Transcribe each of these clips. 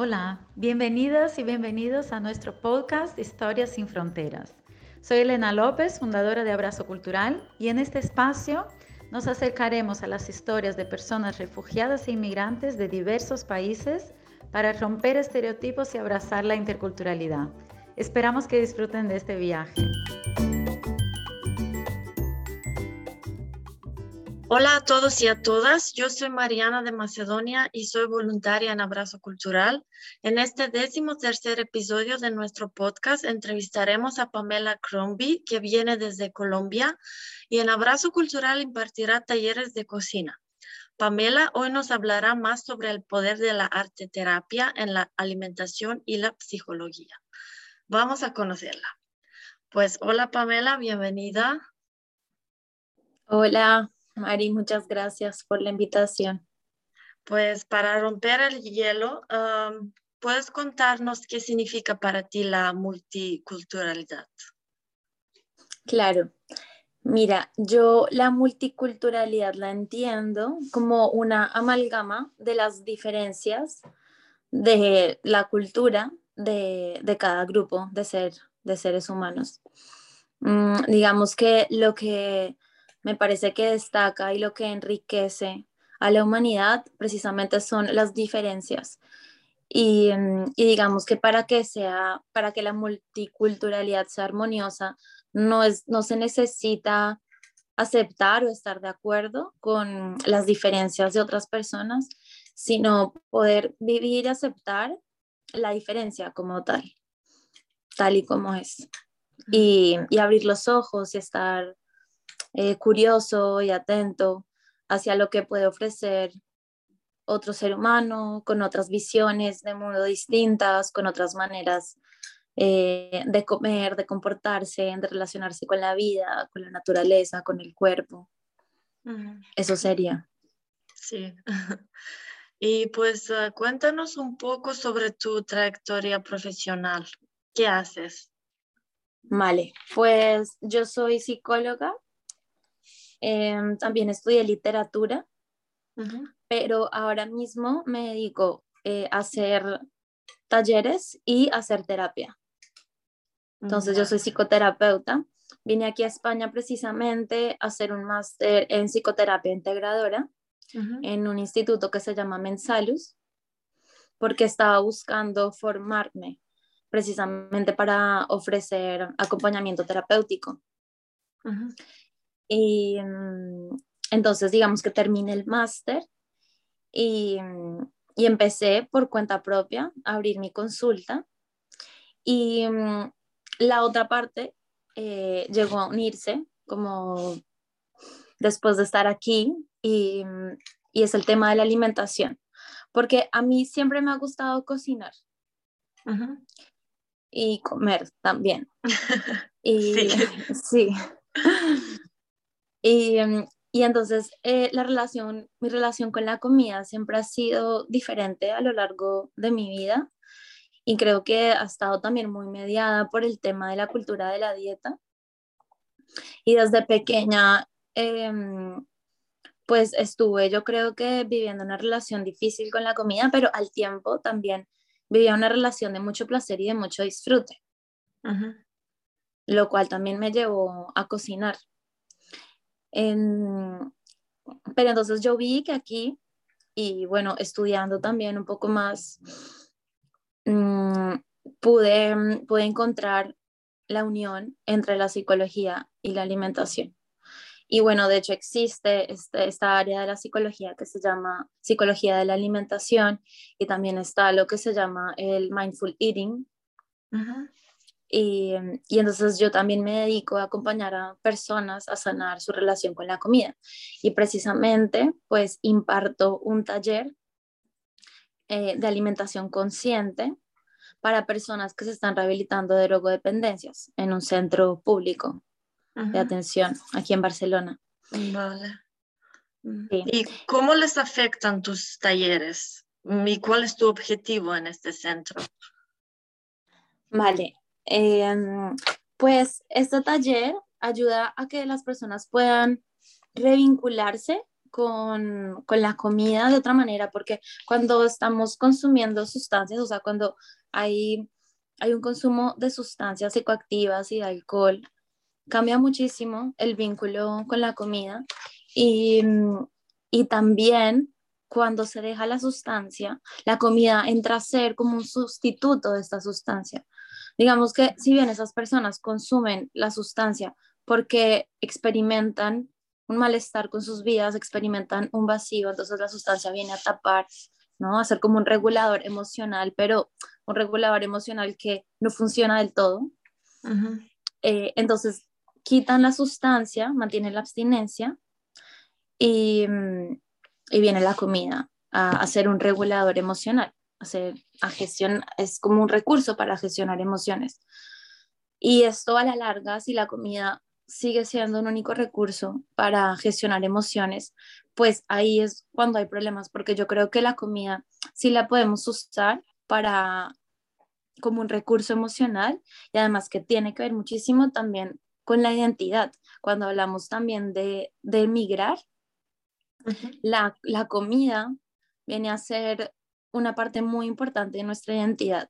Hola, bienvenidas y bienvenidos a nuestro podcast Historias sin Fronteras. Soy Elena López, fundadora de Abrazo Cultural, y en este espacio nos acercaremos a las historias de personas refugiadas e inmigrantes de diversos países para romper estereotipos y abrazar la interculturalidad. Esperamos que disfruten de este viaje. Hola a todos y a todas, yo soy Mariana de Macedonia y soy voluntaria en Abrazo Cultural. En este décimo tercer episodio de nuestro podcast entrevistaremos a Pamela Crombie, que viene desde Colombia, y en Abrazo Cultural impartirá talleres de cocina. Pamela hoy nos hablará más sobre el poder de la arte terapia en la alimentación y la psicología. Vamos a conocerla. Pues hola Pamela, bienvenida. Hola, Mari, muchas gracias por la invitación. Pues para romper el hielo, ¿puedes contarnos qué significa para ti la multiculturalidad? Claro. Mira, yo la multiculturalidad la entiendo como una amalgama de las diferencias de la cultura de, cada grupo de, ser, de seres humanos. Mm, digamos que lo que me parece que destaca y lo que enriquece a la humanidad precisamente son las diferencias. Y, mm, digamos que para que sea, para que la multiculturalidad sea armoniosa, no, es, no se necesita aceptar o estar de acuerdo con las diferencias de otras personas, sino poder vivir y aceptar la diferencia como tal, tal y como es. Y, y abrir los ojos y estar eh, curioso y atento hacia lo que puede ofrecer otro ser humano, con otras visiones de mundo distintas, con otras maneras eh, de comer, de comportarse, de relacionarse con la vida, con la naturaleza, con el cuerpo. Eso sería. Sí. Y pues ah, cuéntanos un poco sobre tu trayectoria profesional. ¿Qué haces? Vale, pues yo soy psicóloga Em, también estudié literatura, pero ahora mismo me dedico eh, a hacer talleres y a hacer terapia. Entonces yo soy psicoterapeuta. Vine aquí a España precisamente a hacer un máster en psicoterapia integradora en un instituto que se llama Mensalus, porque estaba buscando formarme precisamente para ofrecer acompañamiento terapéutico. Y mm, entonces, digamos que terminé el máster y, mm, y, empecé por cuenta propia a abrir mi consulta. Y mm, la otra parte eh, llegó a unirse como después de estar aquí y, y, es el tema de la alimentación, porque a mí siempre me ha gustado cocinar. Y comer también. y sí. sí. Em, y, entonces eh, la relación, mi relación con la comida siempre ha sido diferente a lo largo de mi vida. Y creo que ha estado también muy mediada por el tema de la cultura de la dieta. Y desde pequeña, em, pues estuve, yo creo que viviendo una relación difícil con la comida, pero al tiempo también vivía una relación de mucho placer y de mucho disfrute, lo cual también me llevó a cocinar pero entonces yo vi que aquí, y bueno, estudiando también un poco más, mm, pude, mm, pude encontrar la unión entre la psicología y la alimentación. Y bueno, de hecho existe este, esta área de la psicología que se llama psicología de la alimentación y también está lo que se llama el mindful eating, y, y, entonces yo también me dedico a acompañar a personas a sanar su relación con la comida. Y precisamente, pues imparto un taller eh, de alimentación consciente para personas que se están rehabilitando de drogodependencias en un centro público de atención aquí en Barcelona. Vale. ¿Y cómo les afectan tus talleres? ¿Y cuál es tu objetivo en este centro? Vale, Em, pues este taller ayuda a que las personas puedan revincularse con, con, la comida de otra manera, porque cuando estamos consumiendo sustancias, o sea, cuando hay, hay un consumo de sustancias psicoactivas y de alcohol, cambia muchísimo el vínculo con la comida y, y también cuando se deja la sustancia, la comida entra a ser como un sustituto de esta sustancia. Digamos que si bien esas personas consumen la sustancia porque experimentan un malestar con sus vidas, experimentan un vacío, entonces la sustancia viene a tapar, ¿no? A ser como un regulador emocional, pero un regulador emocional que no funciona del todo. Eh, entonces quitan la sustancia, mantienen la abstinencia y, mm, y viene la comida a, a, ser un regulador emocional, a, a gestión, es como un recurso para gestionar emociones. Y esto a la larga, si la comida sigue siendo un único recurso para gestionar emociones, pues ahí es cuando hay problemas, porque yo creo que la comida sí la podemos usar para como un recurso emocional y además que tiene que ver muchísimo también con la identidad. Cuando hablamos también de, de emigrar, la, la comida viene a ser una parte muy importante de nuestra identidad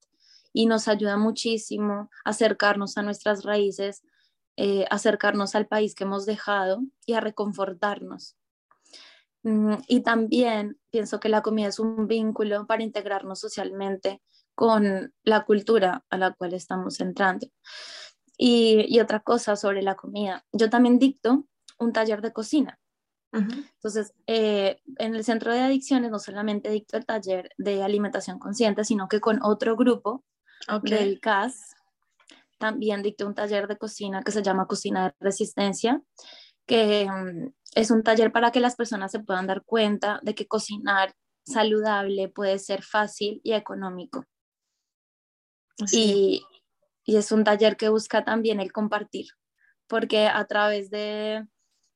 y nos ayuda muchísimo a acercarnos a nuestras raíces, eh, acercarnos al país que hemos dejado y a reconfortarnos. Mm, y también pienso que la comida es un vínculo para integrarnos socialmente con la cultura a la cual estamos entrando. Y, y otra cosa sobre la comida, yo también dicto un taller de cocina entonces, eh, en el centro de adicciones no solamente dicto el taller de alimentación consciente, sino que con otro grupo del CAS también dicto un taller de cocina que se llama Cocina de Resistencia, que mm, es un taller para que las personas se puedan dar cuenta de que cocinar saludable puede ser fácil y económico. Y, y es un taller que busca también el compartir, porque a través de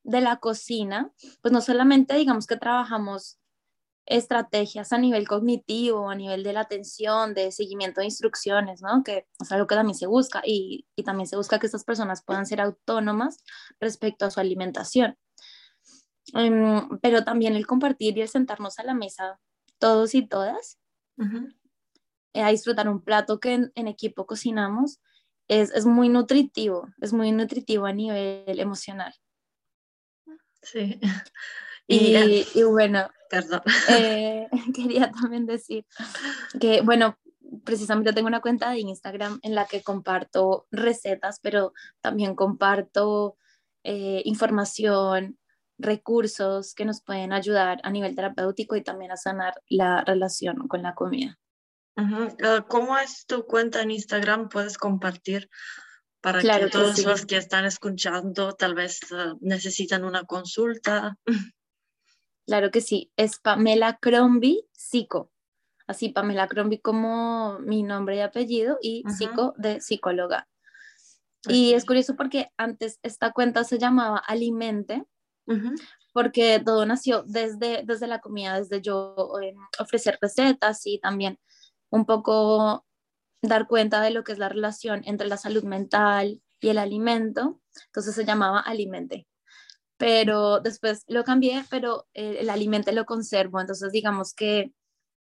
de la cocina, pues no solamente digamos que trabajamos estrategias a nivel cognitivo, a nivel de la atención, de seguimiento de instrucciones, ¿no? Que es algo que también se busca y, también se busca que estas personas puedan ser autónomas respecto a su alimentación. Em, pero también el compartir y el sentarnos a la mesa todos y todas, eh, a disfrutar un plato que en, equipo cocinamos, es, es muy nutritivo, es muy nutritivo a nivel emocional. Sí. Y, y, bueno, perdón. Eh, quería también decir que, bueno, precisamente tengo una cuenta de Instagram en la que comparto recetas, pero también comparto eh, información, recursos que nos pueden ayudar a nivel terapéutico y también a sanar la relación con la comida. Ah, ¿Cómo es tu cuenta en Instagram? ¿Puedes compartir para que todos los que están escuchando tal vez uh, necesitan una consulta. Claro que sí, es Pamela Crombie Psico. Así, Pamela Crombie como mi nombre y apellido y Psico de psicóloga. Y es curioso porque antes esta cuenta se llamaba Alimente, porque todo nació desde, desde la comida, desde yo eh, ofrecer recetas y también un poco dar cuenta de lo que es la relación entre la salud mental y el alimento, entonces se llamaba Alimente. Pero después lo cambié, pero eh, el Alimente lo conservo, entonces digamos que,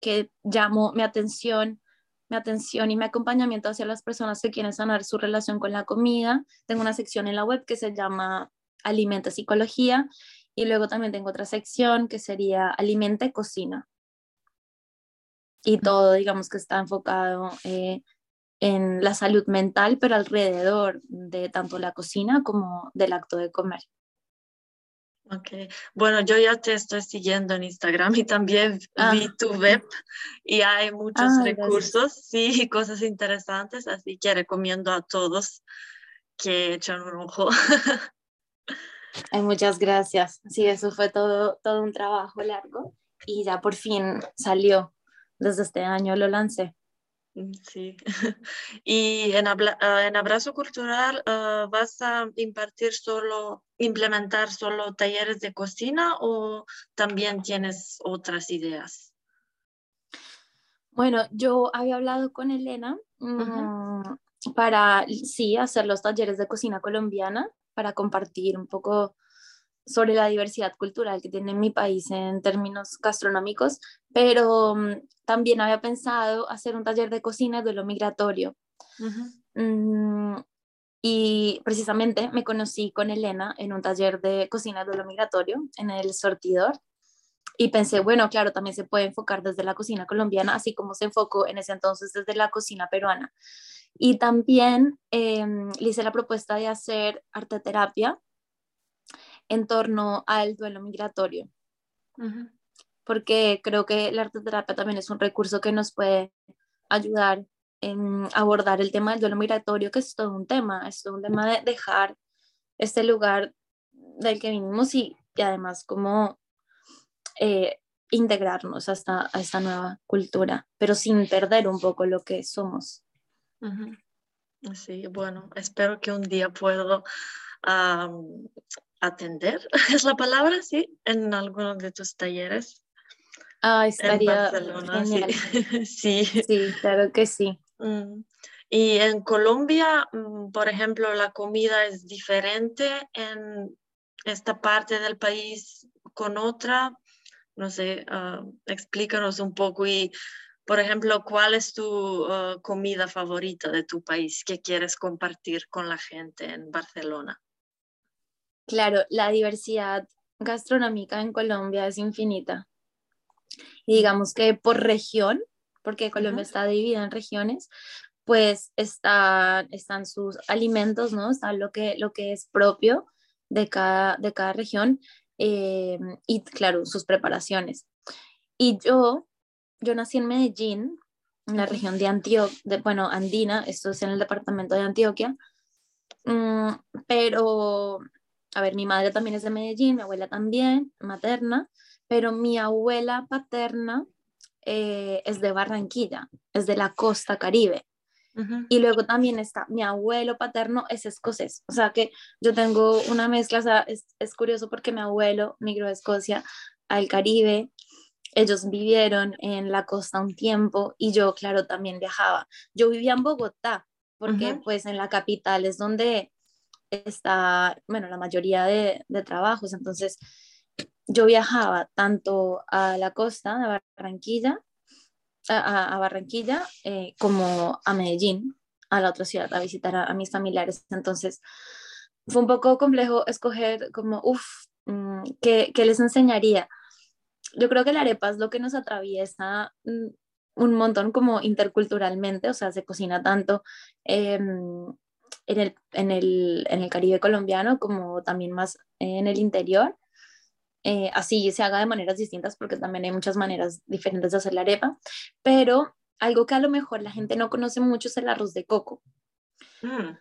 que llamo mi atención, mi atención y mi acompañamiento hacia las personas que quieren sanar su relación con la comida. Tengo una sección en la web que se llama Alimente Psicología y luego también tengo otra sección que sería Alimente Cocina y todo, digamos que está enfocado eh, en la salud mental, pero alrededor de tanto la cocina como del acto de comer. Ok, bueno, yo ya te estoy siguiendo en Instagram y también ah. vi tu web y hay muchos ah, recursos, sí, cosas interesantes, así que recomiendo a todos que echen un ojo. Ay, muchas gracias. Sí, eso fue todo, todo un trabajo largo y ya por fin salió desde este año lo lancé. Mm, sí. ¿Y en, ah, en Abrazo Cultural ah, vas a impartir solo, implementar solo talleres de cocina o también tienes otras ideas? Bueno, yo había hablado con Elena mm, para, sí, hacer los talleres de cocina colombiana, para compartir un poco sobre la diversidad cultural que tiene mi país en términos gastronómicos, pero mm, también había pensado hacer un taller de cocina de lo migratorio. Mm, y precisamente me conocí con Elena en un taller de cocina de lo migratorio en el sortidor. Y pensé, bueno, claro, también se puede enfocar desde la cocina colombiana, así como se enfocó en ese entonces desde la cocina peruana. Y también em, le hice la propuesta de hacer arte terapia en torno al duelo migratorio. Porque creo que la arte terapia también es un recurso que nos puede ayudar en abordar el tema del duelo migratorio, que es todo un tema, es todo un tema de dejar este lugar del que vinimos y, además como eh, integrarnos hasta a esta nueva cultura, pero sin perder un poco lo que somos. Sí, bueno, espero que un día pueda atender, es la palabra, sí, en alguno de tus talleres. Ah, estaría genial. Sí. sí. claro que sí. Mm. Y en Colombia, mm, por ejemplo, la comida es diferente en esta parte del país con otra. No sé, ah, explícanos un poco y por ejemplo, ¿cuál es tu uh, comida favorita de tu país que quieres compartir con la gente en Barcelona? Claro, la diversidad gastronómica en Colombia es infinita. Y digamos que por región, porque Colombia está dividida en regiones, pues está, están sus alimentos, ¿no? Está lo que, lo que es propio de cada, de cada región eh, y, claro, sus preparaciones. Y yo yo nací en Medellín, en la región de Antioquia, bueno, andina, esto es en el departamento de Antioquia, mm, pero, a ver, mi madre también es de Medellín, mi abuela también, materna, pero mi abuela paterna eh, es de Barranquilla, es de la costa caribe. Y luego también está mi abuelo paterno es escocés, o sea que yo tengo una mezcla, o sea, es, es curioso porque mi abuelo migró a Escocia al Caribe, ellos vivieron en la costa un tiempo y yo, claro, también viajaba. Yo vivía en Bogotá, porque pues en la capital es donde está, bueno, la mayoría de, trabajos. Entonces, yo viajaba tanto a la costa de Barranquilla, a, Barranquilla, eh, como a Medellín, a la otra ciudad, a visitar a, mis familiares. Entonces, fue un poco complejo escoger como, uff, mm, ¿qué, ¿qué les enseñaría? yo creo que la arepa es lo que nos atraviesa mm, un montón como interculturalmente, o sea, se cocina tanto em, en, el, en, el, en, el, Caribe colombiano como también más en el interior. Eh, así se haga de maneras distintas porque también hay muchas maneras diferentes de hacer la arepa, pero algo que a lo mejor la gente no conoce mucho es el arroz de coco. Mm.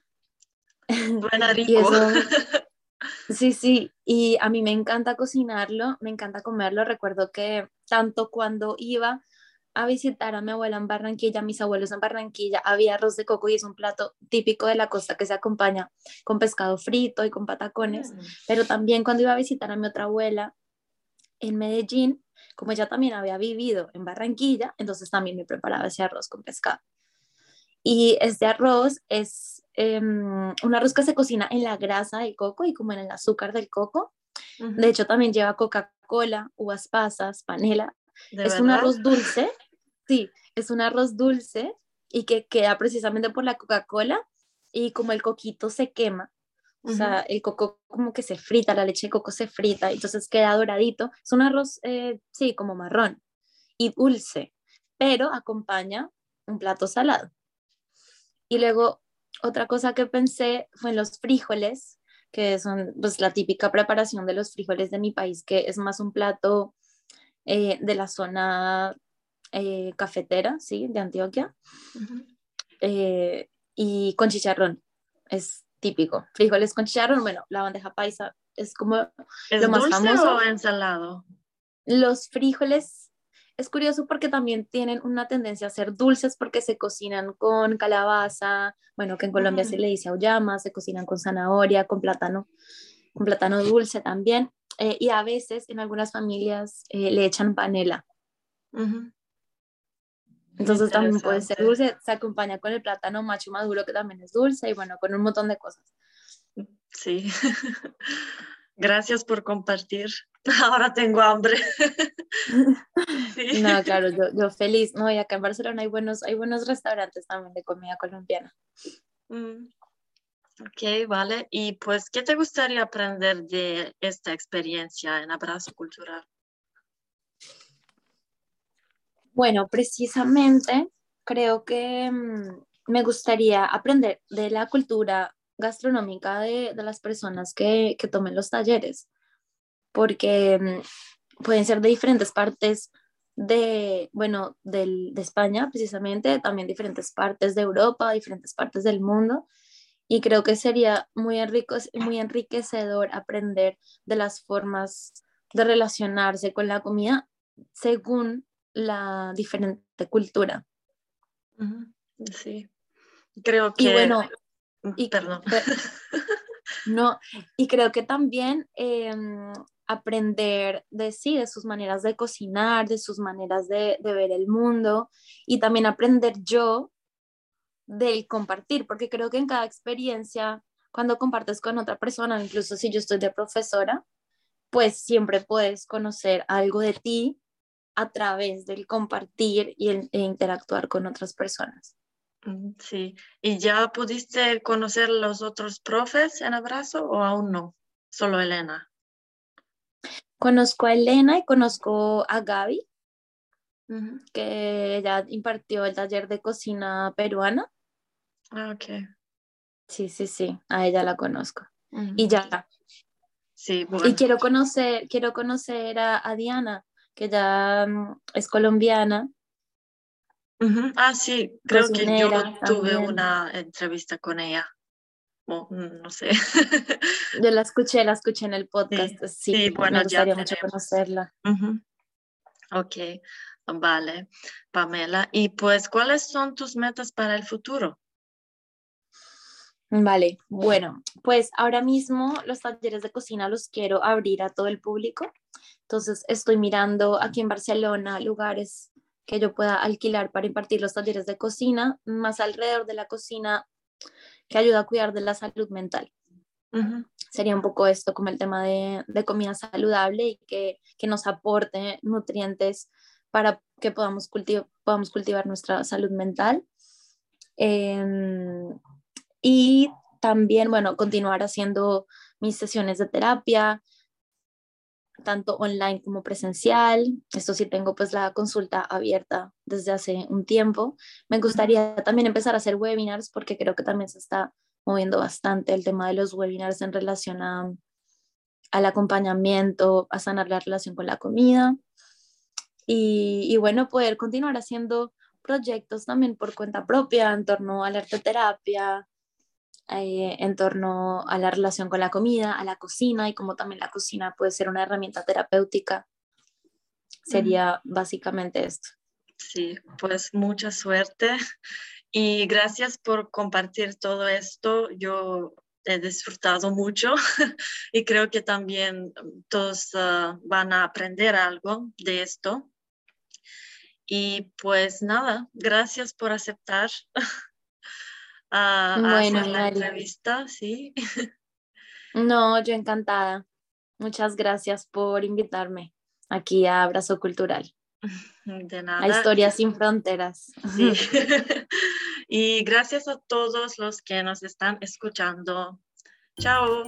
Buena rico. Sí, sí, y a mí me encanta cocinarlo, me encanta comerlo. Recuerdo que tanto cuando iba a visitar a mi abuela en Barranquilla, mis abuelos en Barranquilla, había arroz de coco y es un plato típico de la costa que se acompaña con pescado frito y con patacones. Mm. Pero también cuando iba a visitar a mi otra abuela en Medellín, como ella también había vivido en Barranquilla, entonces también me preparaba ese arroz con pescado. Y este arroz es Em, un arroz que se cocina en la grasa del coco y como en el azúcar del coco. De hecho, también lleva Coca-Cola, uvas pasas, panela. Es un arroz dulce, sí, es un arroz dulce y que queda precisamente por la Coca-Cola y como el coquito se quema, o sea, el coco como que se frita, la leche de coco se frita, entonces queda doradito. Es un arroz, eh, sí, como marrón y dulce, pero acompaña un plato salado. Y luego otra cosa que pensé fue en los frijoles, que son pues, la típica preparación de los frijoles de mi país, que es más un plato eh, de la zona eh, cafetera, ¿sí? De Antioquia. Eh, y con chicharrón, es típico. Frijoles con chicharrón, bueno, la bandeja paisa es como ¿Es lo más dulce famoso. o ensalado? Los frijoles es curioso porque también tienen una tendencia a ser dulces porque se cocinan con calabaza, bueno, que en Colombia se le dice auyama, se cocinan con zanahoria, con plátano, con plátano dulce también, eh, y a veces en algunas familias eh, le echan panela. Entonces también puede ser dulce, se acompaña con el plátano macho maduro que también es dulce y bueno, con un montón de cosas. Sí. Gracias por compartir. Ahora tengo hambre. No, claro, yo, feliz. No, y acá en Barcelona hay buenos, hay buenos restaurantes también de comida colombiana. Mm. Ok, vale. Y pues, ¿qué te gustaría aprender de esta experiencia en Abrazo Cultural? Bueno, precisamente creo que mm, me gustaría aprender de la cultura gastronómica de, las personas que, que, tomen los talleres, porque mm, pueden ser de diferentes partes de, bueno, de España precisamente, también diferentes partes de Europa, diferentes partes del mundo, y creo que sería muy, muy enriquecedor aprender de las formas de relacionarse con la comida según la diferente cultura. Sí, creo que... Y bueno, mm, y, perdón. No, y creo que también em, aprender de sí, de sus maneras de cocinar, de sus maneras de, de ver el mundo y también aprender yo del compartir, porque creo que en cada experiencia, cuando compartes con otra persona, incluso si yo estoy de profesora, pues siempre puedes conocer algo de ti a través del compartir y el, e interactuar con otras personas. Mm, sí, ¿y ya pudiste conocer los otros profes en Abrazo o aún no? Solo Elena. Conozco a Elena y conozco a Gaby, que ella impartió el taller de cocina peruana. Ah, ok. Sí, sí, sí, a ella la conozco. Y ya. Sí, bueno. Y quiero conocer, quiero conocer a, Diana, que ya mm, es colombiana. Ah, sí, creo que yo tuve una entrevista con ella. Mm, no sé. yo la escuché, la escuché en el podcast. Sí, bueno, me gustaría mucho conocerla. Ok, vale, Pamela. Y pues, ¿cuáles son tus metas para el futuro? Vale, bueno, pues ahora mismo los talleres de cocina los quiero abrir a todo el público. Entonces estoy mirando aquí en Barcelona lugares que yo pueda alquilar para impartir los talleres de cocina, más alrededor de la cocina que ayuda a cuidar de la salud mental. Sería un poco esto como el tema de, comida saludable y que, nos aporte nutrientes para que podamos, podamos cultivar nuestra salud mental. Em, y también, bueno, continuar haciendo mis sesiones de terapia, tanto online como presencial. Esto sí tengo pues la consulta abierta desde hace un tiempo. Me gustaría también empezar a hacer webinars porque creo que también se está moviendo bastante el tema de los webinars en relación a, al acompañamiento, a sanar la relación con la comida. Y, y bueno, poder continuar haciendo proyectos también por cuenta propia en torno a la arteterapia, eh, en torno a la relación con la comida, a la cocina y como también la cocina puede ser una herramienta terapéutica. Sería básicamente esto. Sí, pues mucha suerte y gracias por compartir todo esto. Yo he disfrutado mucho y creo que también todos ah, van a aprender algo de esto. Y pues nada, gracias por aceptar a, hacer la entrevista, sí. No, yo encantada. Muchas gracias por invitarme aquí a Abrazo Cultural. De nada. A Historias sin Fronteras. Sí. y gracias a todos los que nos están escuchando. Chao.